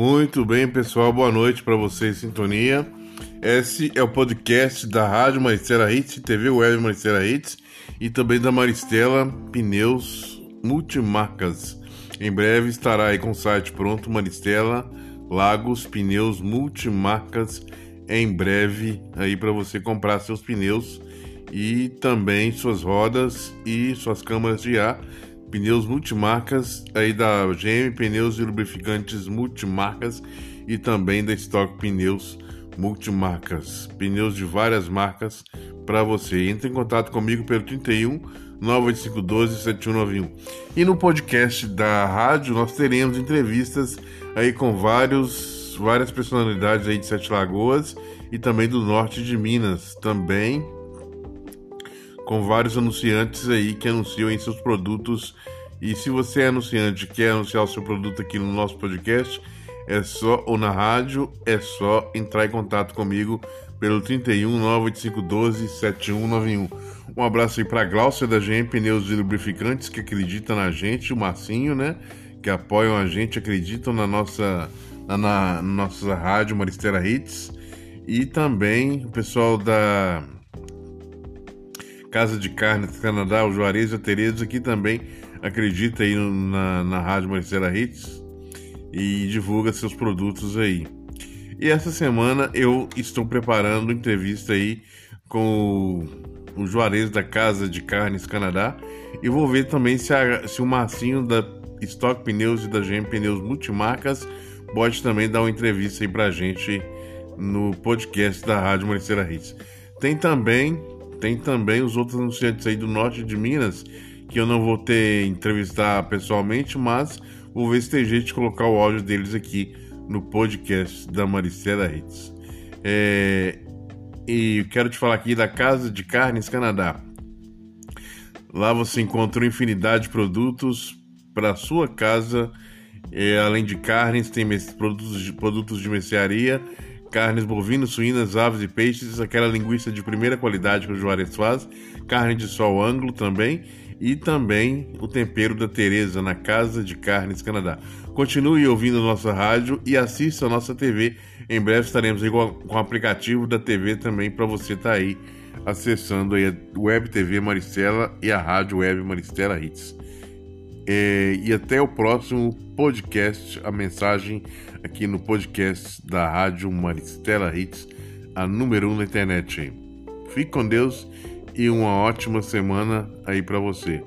Muito bem, pessoal. Boa noite para vocês, Sintonia. Esse é o podcast da Rádio Maristela Hits, TV Web Maristela Hits e também da Maristela Pneus Multimarcas. Em breve estará aí com o site pronto, Maristela Lagos Pneus Multimarcas. Em breve aí para você comprar seus pneus e também suas rodas e suas câmaras de ar pneus multimarcas aí da GM Pneus e Lubrificantes Multimarcas e também da Stock Pneus Multimarcas. Pneus de várias marcas para você. Entre em contato comigo pelo 31 98512 7191. E no podcast da rádio nós teremos entrevistas aí com vários várias personalidades aí de Sete Lagoas e também do norte de Minas também com vários anunciantes aí que anunciam em seus produtos. E se você é anunciante e quer anunciar o seu produto aqui no nosso podcast, é só, ou na rádio, é só entrar em contato comigo pelo 31 98512 7191. Um abraço aí para Glaucia da GM Pneus e Lubrificantes que acredita na gente, o Marcinho, né? Que apoiam a gente, acreditam na nossa, na, na nossa rádio Maristela Hits. E também o pessoal da Casa de Carnes Canadá, o Juarez e a Tereza, que também acredita aí na, na Rádio Marcela Hits e divulga seus produtos aí. E essa semana eu estou preparando entrevista aí com o, o Juarez da Casa de Carnes Canadá e vou ver também se, a, se o Marcinho da Stock Pneus e da GM Pneus Multimarcas pode também dar uma entrevista aí pra gente no podcast da Rádio Marcela Hits. Tem também tem também os outros anunciantes aí do norte de Minas, que eu não vou ter entrevistar pessoalmente, mas vou ver se tem jeito de colocar o áudio deles aqui no podcast da Maricela Hits. É, e quero te falar aqui da Casa de Carnes Canadá. Lá você encontra infinidade de produtos para sua casa. É, além de carnes, tem produtos de, produtos de mercearia carnes bovinas, suínas, aves e peixes, aquela linguiça de primeira qualidade que o Juarez faz, carne de sol ângulo também e também o tempero da Tereza na Casa de Carnes Canadá. Continue ouvindo a nossa rádio e assista a nossa TV. Em breve estaremos aí com o aplicativo da TV também para você estar tá aí acessando aí a Web TV Maristela e a Rádio Web Maristela Hits. É, e até o próximo podcast, a mensagem aqui no podcast da Rádio Maristela Hits, a número 1 um na internet. Fique com Deus e uma ótima semana aí para você.